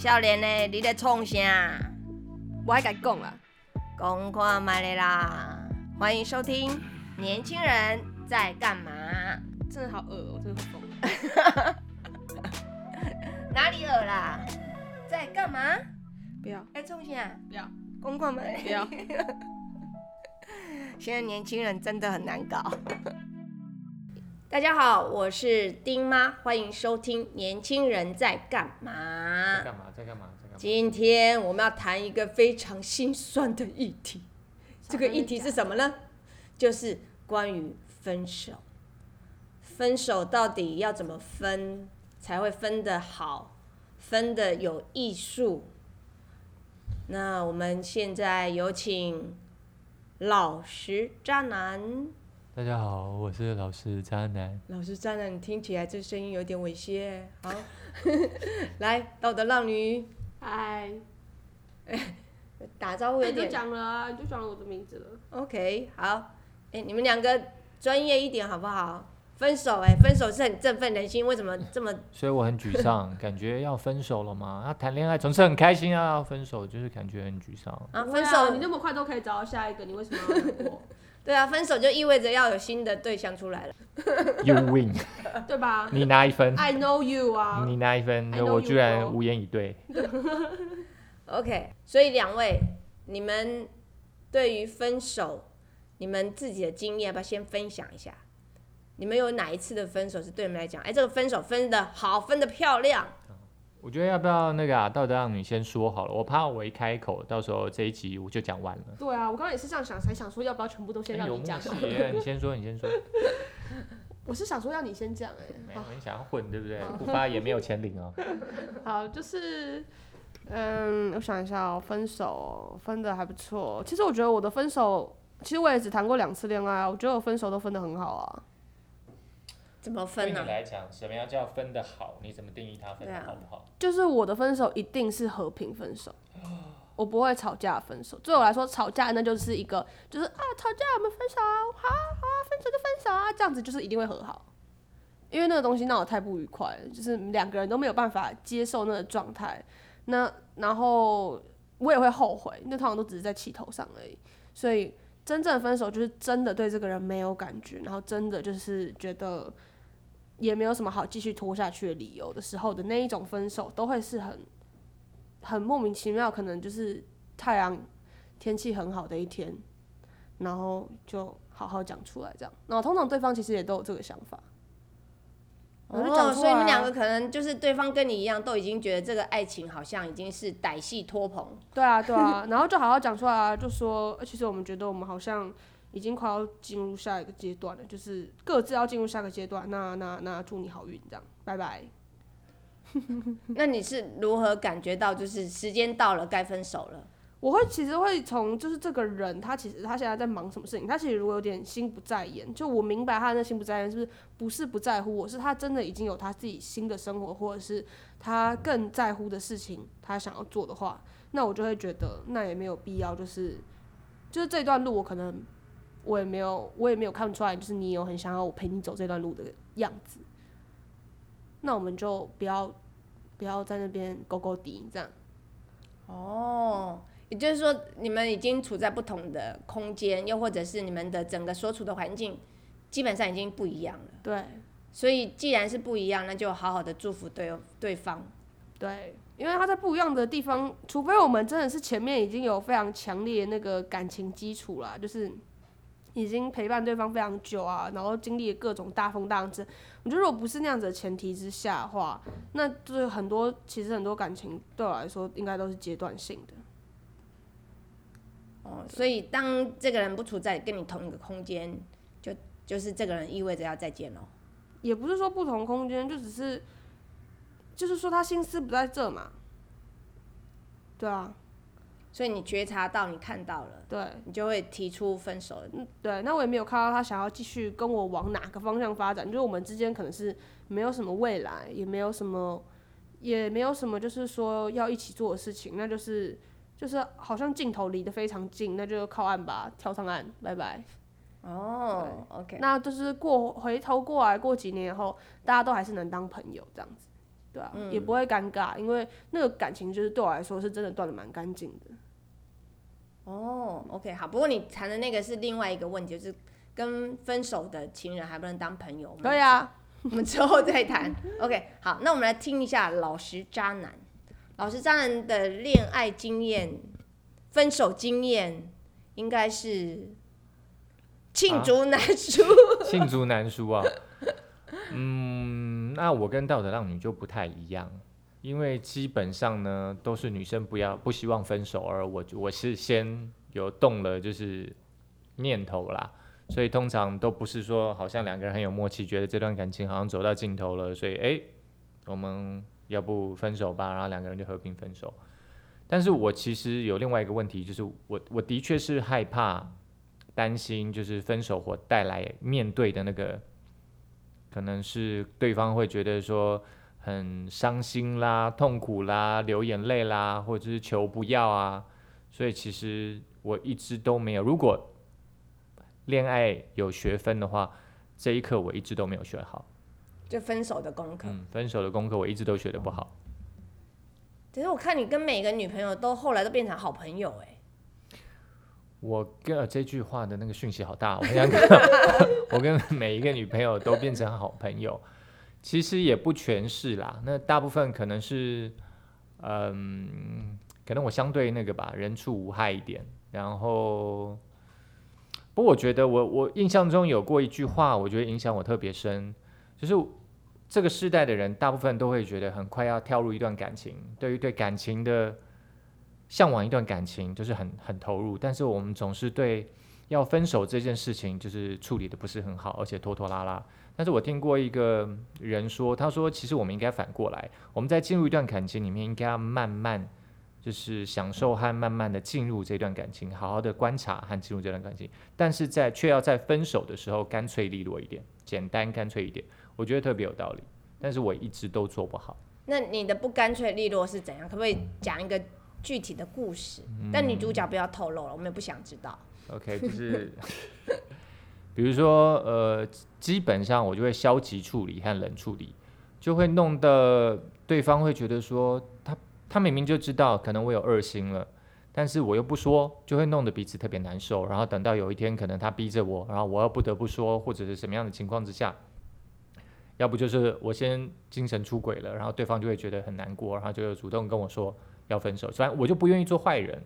少年的，你在创啥？我还敢讲啦，讲看卖的啦！欢迎收听《年轻人在干嘛》。真的好恶哦、真的好疯。哪里恶啦？在干嘛？不要在创啥？不要讲看卖不要，现在年轻人真的很难搞。大家好，我是丁妈，欢迎收听《年轻人在干嘛在》。干嘛？在干嘛？在干嘛？今天我们要谈一个非常心酸的议题，这个议题是什么呢？就是关于分手。分手到底要怎么分才会分得好，分得有艺术？那我们现在有请老实渣男。大家好，我是老师渣男。老师渣男，你听起来这声音有点猥亵。好，来，道德浪女，嗨，打招呼有你就点。讲了啊，你就讲了我的名字了。OK，好，哎、你们两个专业一点好不好？分手、哎，分手是很振奋人心，为什么这么？所以我很沮丧，感觉要分手了嘛。那谈恋爱总是很开心啊，分手就是感觉很沮丧。啊，分手，你那么快都可以找到下一个，你为什么要难过？对啊，分手就意味着要有新的对象出来了。You win，对吧你拿一分，？I know you 啊，你拿一分我居然无言以对。OK，所以两位，你们对于分手，你们自己的经验，要不要先分享一下？你们有哪一次的分手是对你们来讲，哎、这个分手分的好，分的漂亮？我觉得要不要那个啊，道德让你先说好了，我怕我一开口，到时候这一集我就讲完了。对啊，我刚刚也是这样想，才想说要不要全部都先让你讲。你先说，你先说。我是想说要你先讲哎、没有，你想要混对不对？不发也没有钱领哦。好，就是，嗯，我想一下哦，分手分的还不错。其实我觉得我的分手，其实我也只谈过两次恋爱啊，我觉得我分手都分的很好啊。怎么对你分呢、来讲，什么样叫分的好？你怎么定义它分对啊的好不好？就是我的分手一定是和平分手，我不会吵架分手。对我来说，吵架那就是一个，就是啊，吵架我们分手啊，好啊好啊，分手就分手啊，这样子就是一定会和好。因为那个东西闹得太不愉快了，就是两个人都没有办法接受那个状态。那然后我也会后悔，那通常都只是在气头上而已。所以真正的分手就是真的对这个人没有感觉，然后真的就是觉得也没有什么好继续拖下去的理由的时候的那一种分手，都会是很很莫名其妙，可能就是太阳天气很好的一天，然后就好好讲出来这样。然后通常对方其实也都有这个想法，我就讲哦，所以你们两个可能就是对方跟你一样，都已经觉得这个爱情好像已经是歹戏拖棚。对啊对啊，然后就好好讲出来啊，就说呃其实我们觉得我们好像已经快要进入下一个阶段了，就是各自要进入下个阶段。那那那祝你好运，这样，拜拜。那你是如何感觉到就是时间到了该分手了？我会其实会从就是这个人，他其实他现在在忙什么事情，他其实如果有点心不在焉，就我明白他的心不在焉，是不是不是不在乎我，是他真的已经有他自己新的生活，或者是他更在乎的事情，他想要做的话，那我就会觉得那也没有必要，就是就是这段路我可能我也没有我也没有看出来，就是你有很想要我陪你走这段路的样子，那我们就不要不要在那边勾勾滴这样。哦，也就是说你们已经处在不同的空间，又或者是你们的整个所处的环境基本上已经不一样了。对，所以既然是不一样，那就好好的祝福对对方。对，因为他在不一样的地方，除非我们真的是前面已经有非常强烈那个感情基础啦，就是已经陪伴对方非常久啊，然后经历了各种大风大浪之，我觉得如果不是那样子的前提之下的话，那就是很多其实很多感情对我来说应该都是阶段性的。哦，所以当这个人不处在跟你同一个空间，就就是这个人意味着要再见喽。也不是说不同空间，就只是就是说他心思不在这嘛。对啊，所以你觉察到，你看到了，对。你就会提出分手。嗯对，那我也没有看到他想要继续跟我往哪个方向发展，就是我们之间可能是没有什么未来，也没有什么，也没有什么就是说要一起做的事情，那就是就是好像镜头离得非常近，那就靠岸吧，跳上岸，拜拜。哦，OK，那就是过回头过来过几年以后，大家都还是能当朋友这样子。对啊，也不会尴尬，因为那个感情就是对我来说是真的断的蛮干净的。哦，OK，好。不过你谈的那个是另外一个问题，就是跟分手的情人还不能当朋友吗？对啊，我们之后再谈。OK，好，那我们来听一下老实渣男。老实渣男的恋爱经验、分手经验，应该是罄竹难书。罄竹难书啊。嗯，那我跟道德浪女就不太一样，因为基本上呢都是女生不要不希望分手，而我我是先有动了就是念头啦，所以通常都不是说好像两个人很有默契，觉得这段感情好像走到尽头了，所以哎，我们要不分手吧，然后两个人就和平分手。但是我其实有另外一个问题，就是我我的确是害怕担心，就是分手或带来面对的那个。可能是对方会觉得说很伤心啦、痛苦啦、流眼泪啦，或者是求不要啊，所以其实我一直都没有。如果恋爱有学分的话，这一课我一直都没有学好。就分手的功课。嗯，分手的功课我一直都学的不好。其实我看你跟每个女朋友都后来都变成好朋友哎。我跟这句话的那个讯息好大，我想 我跟每一个女朋友都变成好朋友，其实也不全是啦。那大部分可能是，嗯，可能我相对那个吧，人畜无害一点。然后，不过我觉得我我印象中有过一句话，我觉得影响我特别深，就是这个世代的人大部分都会觉得很快要跳入一段感情，对于对感情的。向往一段感情就是很很投入，但是我们总是对要分手这件事情就是处理的不是很好，而且拖拖拉拉。但是我听过一个人说，他说其实我们应该反过来，我们在进入一段感情里面应该要慢慢就是享受和慢慢的进入这段感情，好好的观察和进入这段感情，但是在却要在分手的时候干脆利落一点，简单干脆一点，我觉得特别有道理。但是我一直都做不好。那你的不干脆利落是怎样？可不可以讲一个？具体的故事，但女主角不要透露了，我们也不想知道。OK，就是，比如说，呃，基本上我就会消极处理和冷处理，就会弄得对方会觉得说，他他明明就知道可能我有二心了，但是我又不说，就会弄得彼此特别难受。然后等到有一天，可能他逼着我，然后我又不得不说，或者是什么样的情况之下，要不就是我先精神出轨了，然后对方就会觉得很难过，然后就主动跟我说。要分手，反正我就不愿意做坏人。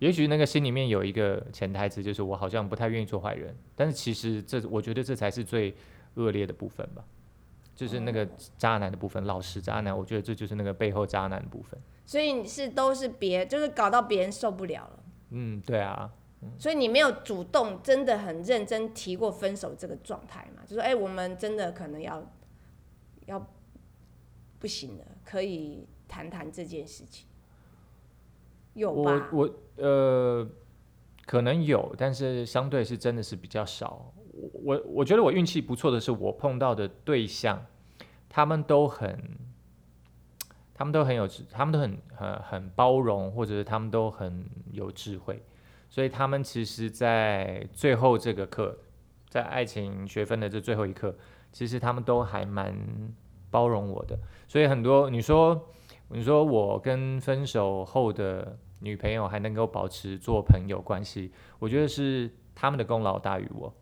也许那个心里面有一个潜台词，就是我好像不太愿意做坏人。但是其实这，我觉得这才是最恶劣的部分吧，就是那个渣男的部分，老实渣男。我觉得这就是那个背后渣男的部分。所以你是都是别，就是搞到别人受不了了。嗯，对啊。所以你没有主动真的很认真提过分手这个状态嘛？就说哎，我们真的可能要要不行了，可以谈谈这件事情。我我呃，可能有，但是相对是真的是比较少。我我我觉得我运气不错的是，我碰到的对象，他们都很，他们都很有智，他们都很很很包容，或者是他们都很有智慧，所以他们其实，在最后这个课，在爱情学分的这最后一课，其实他们都还蛮包容我的。所以很多你说你说我跟分手后的。女朋友还能够保持做朋友关系，我觉得是他们的功劳大于我。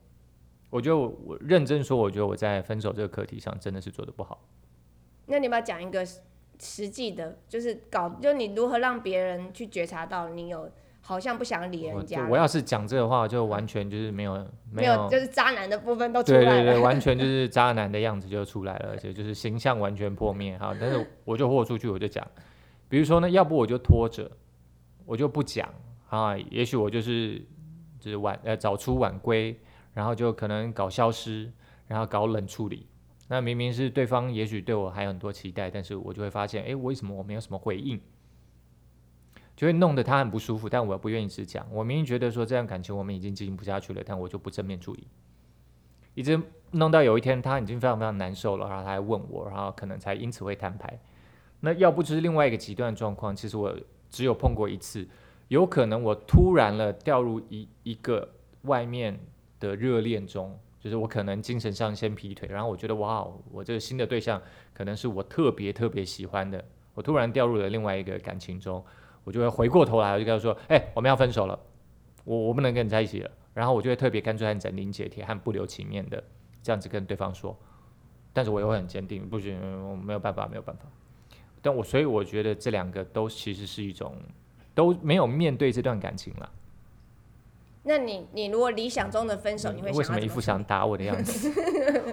我觉得我认真说，我觉得我在分手这个课题上真的是做的不好。那你要讲一个实际的，就是搞，就你如何让别人去觉察到你有好像不想理人家。我要是讲这个话，就完全就是没有 没有，就是渣男的部分都出来了。对对对，完全就是渣男的样子就出来了，而且就是形象完全破灭哈。但是我就豁出去，我就讲，比如说呢，要不我就拖着。我就不讲啊，也许我就是就是晚呃早出晚归，然后就可能搞消失，然后搞冷处理。那明明是对方也许对我还有很多期待，但是我就会发现，哎，为什么我没有什么回应？就会弄得他很不舒服。但我不愿意直讲，我明明觉得说这样感情我们已经经营不下去了，但我就不正面处理，一直弄到有一天他已经非常非常难受了，然后他还问我，然后可能才因此会摊牌。那要不就是另外一个极端状况，其实我。只有碰过一次，有可能我突然了掉入一一个外面的热恋中，就是我可能精神上先劈腿，然后我觉得哇哦，我这个新的对象可能是我特别特别喜欢的，我突然掉入了另外一个感情中，我就会回过头来，我就跟他说，哎、我们要分手了，我我不能跟你在一起了，然后我就会特别干脆和斩钉截铁和不留情面的这样子跟对方说，但是我又会很坚定，不行，我没有办法，没有办法。但我所以我觉得这两个都其实是一种都没有面对这段感情了。那你你如果理想中的分手，你会为什么一副想打我的样子？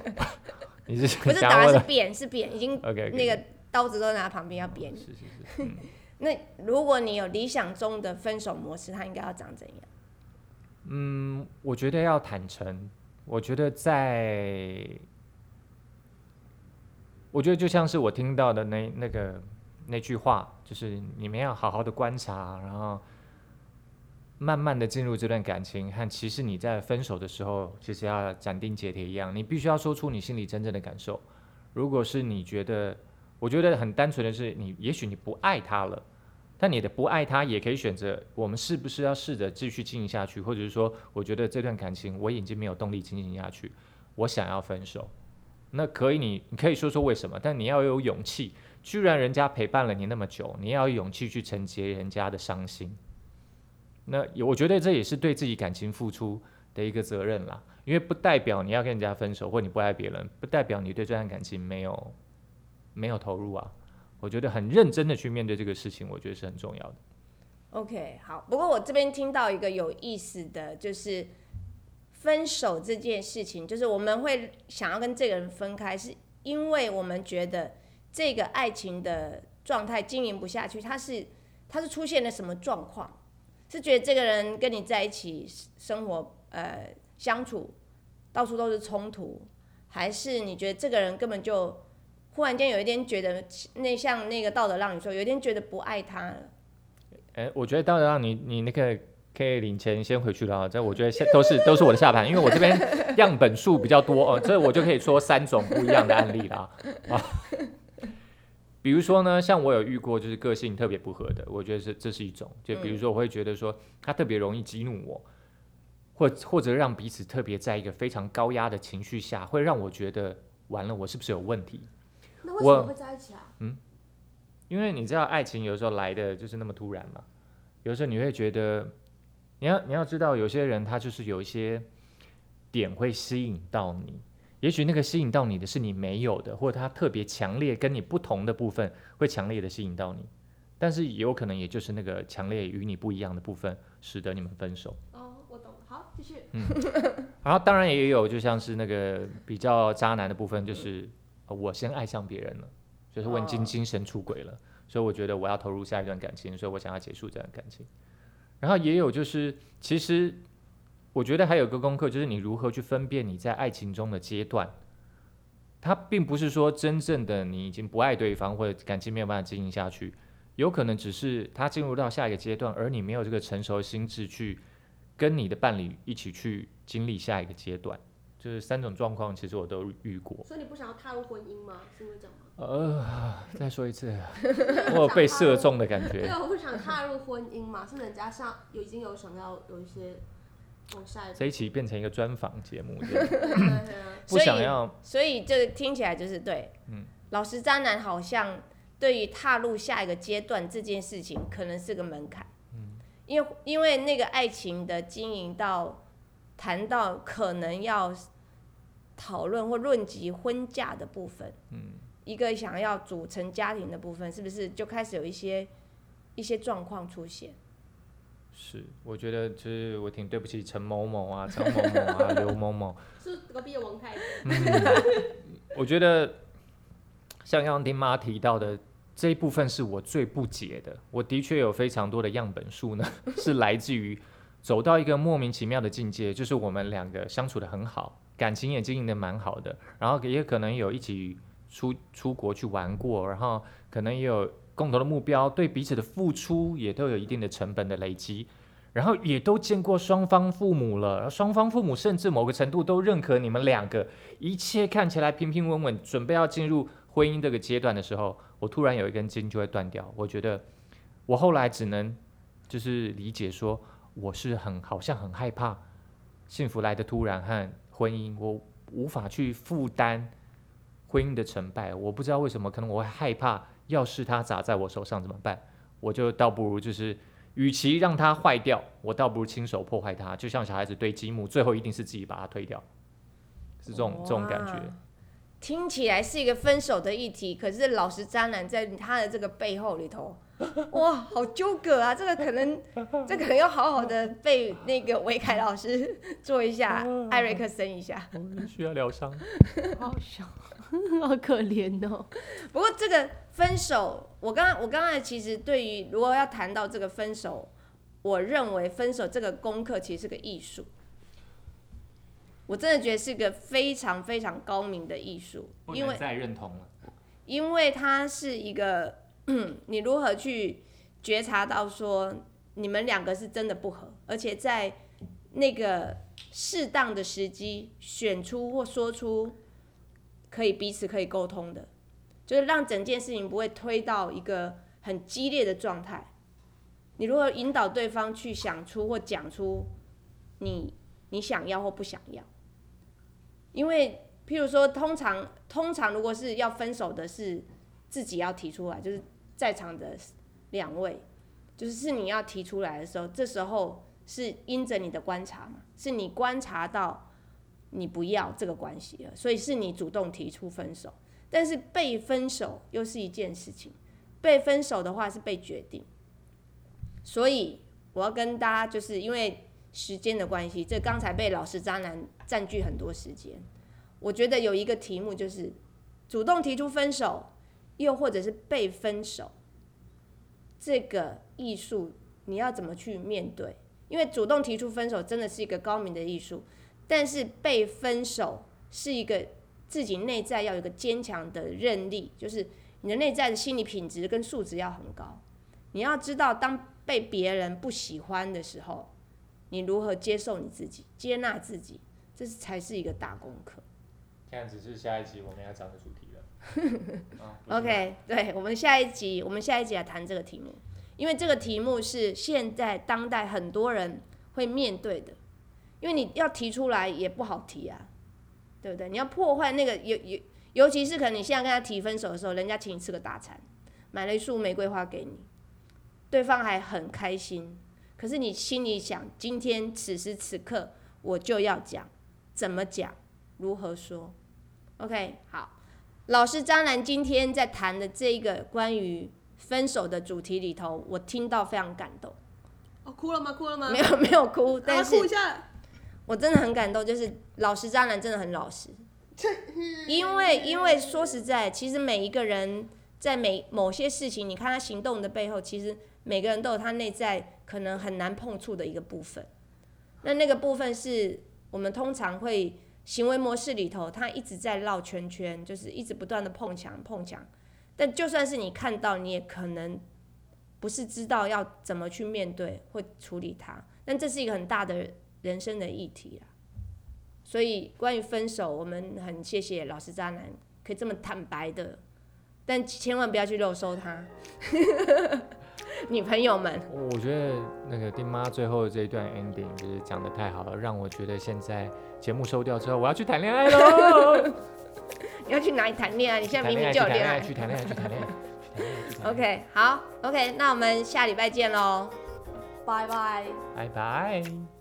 你是不是打是扁是扁，已经 OK 那个刀子都拿旁边要扁你。是是是，嗯 那如果你有理想中的分手模式，它应该要长怎样？嗯，我觉得要坦诚。我觉得在，我觉得就像是我听到的那那个那句话，就是你们要好好的观察，然后慢慢的进入这段感情，和其实你在分手的时候，其实要斩钉截铁一样，你必须要说出你心里真正的感受。如果是你觉得，我觉得很单纯的是你，也许你不爱他了。但你的不爱他，也可以选择我们是不是要试着继续经营下去，或者是说，我觉得这段感情我已经没有动力经营下去，我想要分手。那可以你，你可以说说为什么，但你要有勇气。居然人家陪伴了你那么久，你要有勇气去承接人家的伤心。那我觉得这也是对自己感情付出的一个责任啦，因为不代表你要跟人家分手，或你不爱别人，不代表你对这段感情没有没有投入啊。我觉得很认真的去面对这个事情，我觉得是很重要的。OK，好。不过我这边听到一个有意思的，就是分手这件事情，就是我们会想要跟这个人分开，是因为我们觉得这个爱情的状态经营不下去，他是他是出现了什么状况？是觉得这个人跟你在一起生活呃相处到处都是冲突，还是你觉得这个人根本就忽然间有一点觉得那像那个道德让你说，有一点觉得不爱他了？哎、我觉得当然你你那个可以领钱先回去了啊，这我觉得现都是都是我的下盘，因为我这边样本数比较多哦，这我就可以说三种不一样的案例啦啊。比如说呢，像我有遇过就是个性特别不合的，我觉得是这是一种，就比如说我会觉得说他特别容易激怒我，或或者让彼此特别在一个非常高压的情绪下，会让我觉得完了我是不是有问题？那为什么会在一起啊？嗯因为你知道爱情有时候来的就是那么突然嘛，有时候你会觉得，你要你要知道，有些人他就是有一些点会吸引到你，也许那个吸引到你的是你没有的，或者他特别强烈跟你不同的部分会强烈的吸引到你，但是也有可能也就是那个强烈与你不一样的部分，使得你们分手。哦，我懂了。好，继续。然后当然也有就像是那个比较渣男的部分，就是、呃我先爱上别人了，就是我已经哦精神出轨了，所以我觉得我要投入下一段感情，所以我想要结束这段感情。然后也有就是，其实我觉得还有个功课，就是你如何去分辨你在爱情中的阶段。它并不是说真正的你已经不爱对方，或者感情没有办法经营下去，有可能只是他进入到下一个阶段，而你没有这个成熟的心智去跟你的伴侣一起去经历下一个阶段。就是三种状况，其实我都遇过。所以你不想要踏入婚姻吗？是因为这样吗？呃，再说一次，我有被射中的感对觉。对，我不想踏入婚姻嘛，是人家像有已经有想要有一些往下一步。这一期变成一个专访节目，对啊不 所以想要所以这个听起来就是对，嗯老实渣男好像对于踏入下一个阶段这件事情，可能是个门槛，嗯因为因为那个爱情的经营到谈到可能要讨论或论及婚嫁的部分，嗯一个想要组成家庭的部分，是不是就开始有一些一些状况出现？是，我觉得就是我挺对不起陈某某啊、张某某啊、刘某某。是隔壁的王太太。嗯，我觉得像刚刚丁妈提到的这一部分是我最不解的。我的确有非常多的样本数呢，是来自于走到一个莫名其妙的境界，就是我们两个相处的很好，感情也经营的蛮好的，然后也可能有一起出出国去玩过，然后可能也有共同的目标，对彼此的付出也都有一定的成本的累积。然后也都见过双方父母了，双方父母甚至某个程度都认可你们两个，一切看起来平平稳稳，准备要进入婚姻这个阶段的时候，我突然有一根筋就会断掉。我觉得我后来只能就是理解说，我是很好像很害怕幸福来的突然和婚姻，我无法去负担婚姻的成败，我不知道为什么，可能我会害怕，要是它砸在我手上怎么办？我就倒不如就是，与其让它坏掉，我倒不如亲手破坏它，就像小孩子堆积木，最后一定是自己把它推掉，是这种这种感觉。听起来是一个分手的议题，可是老实渣男在他的这个背后里头，哇，好纠葛啊！这个可能，这可能要好好的被那个维凯老师做一下，艾瑞克森一下。我需要疗伤。好笑，好可怜哦。不过这个分手，我刚刚我刚才其实对于如果要谈到这个分手，我认为分手这个功课其实是个艺术。我真的觉得是个非常非常高明的艺术，因为再认同了。因为它是一个，你如何去觉察到说你们两个是真的不合，而且在那个适当的时机选出或说出可以彼此可以沟通的，就是让整件事情不会推到一个很激烈的状态。你如何引导对方去想出或讲出你你想要或不想要？因为譬如说，通常通常如果是要分手的，是自己要提出来，就是在场的两位，就是是你要提出来的时候，这时候是因着你的观察嘛，是你观察到你不要这个关系了，所以是你主动提出分手。但是被分手又是一件事情，被分手的话是被决定，所以我要跟大家就是因为时间的关系，这刚才被老师渣男占据很多时间。我觉得有一个题目就是主动提出分手，又或者是被分手，这个艺术你要怎么去面对？因为主动提出分手真的是一个高明的艺术，但是被分手是一个自己内在要有一个坚强的韧力，就是你的内在的心理品质跟素质要很高。你要知道，当被别人不喜欢的时候，你如何接受你自己，接纳自己，这是才是一个大功课。这样子是下一集我们要讲的主题了。OK，对我们下一集，我们下一集来谈这个题目，因为这个题目是现在当代很多人会面对的，因为你要提出来也不好提啊，对不对？你要破坏那个尤尤，尤其是可能你现在跟他提分手的时候，人家请你吃个大餐，买了一束玫瑰花给你，对方还很开心，可是你心里想，今天此时此刻我就要讲，怎么讲，如何说？OK，好。老师张兰今天在谈的这一个关于分手的主题里头，我听到非常感动，哦，哭了吗？哭了吗？没有 没有哭，啊，但是哭一下。我真的很感动，就是老师张兰真的很老实，因为因为说实在，其实每一个人在每某些事情，你看他行动的背后，其实每个人都有他内在可能很难碰触的一个部分，那那个部分是我们通常会行为模式里头，他一直在绕圈圈，就是一直不断的碰墙碰墙。但就算是你看到，你也可能不是知道要怎么去面对或处理它。但这是一个很大的人生的议题啊。所以关于分手，我们很谢谢老师渣男可以这么坦白的，但千万不要去肉收他。女朋友们，我觉得那个丁妈最后这一段 ending 就是讲的太好了，让我觉得现在节目收掉之后，我要去谈恋爱喽。你 要去哪里谈恋爱？你现在明明就有恋爱。去谈恋爱，去谈恋爱。去谈恋爱去谈恋爱 OK，好，OK，那我们下礼拜见喽。拜拜。拜拜。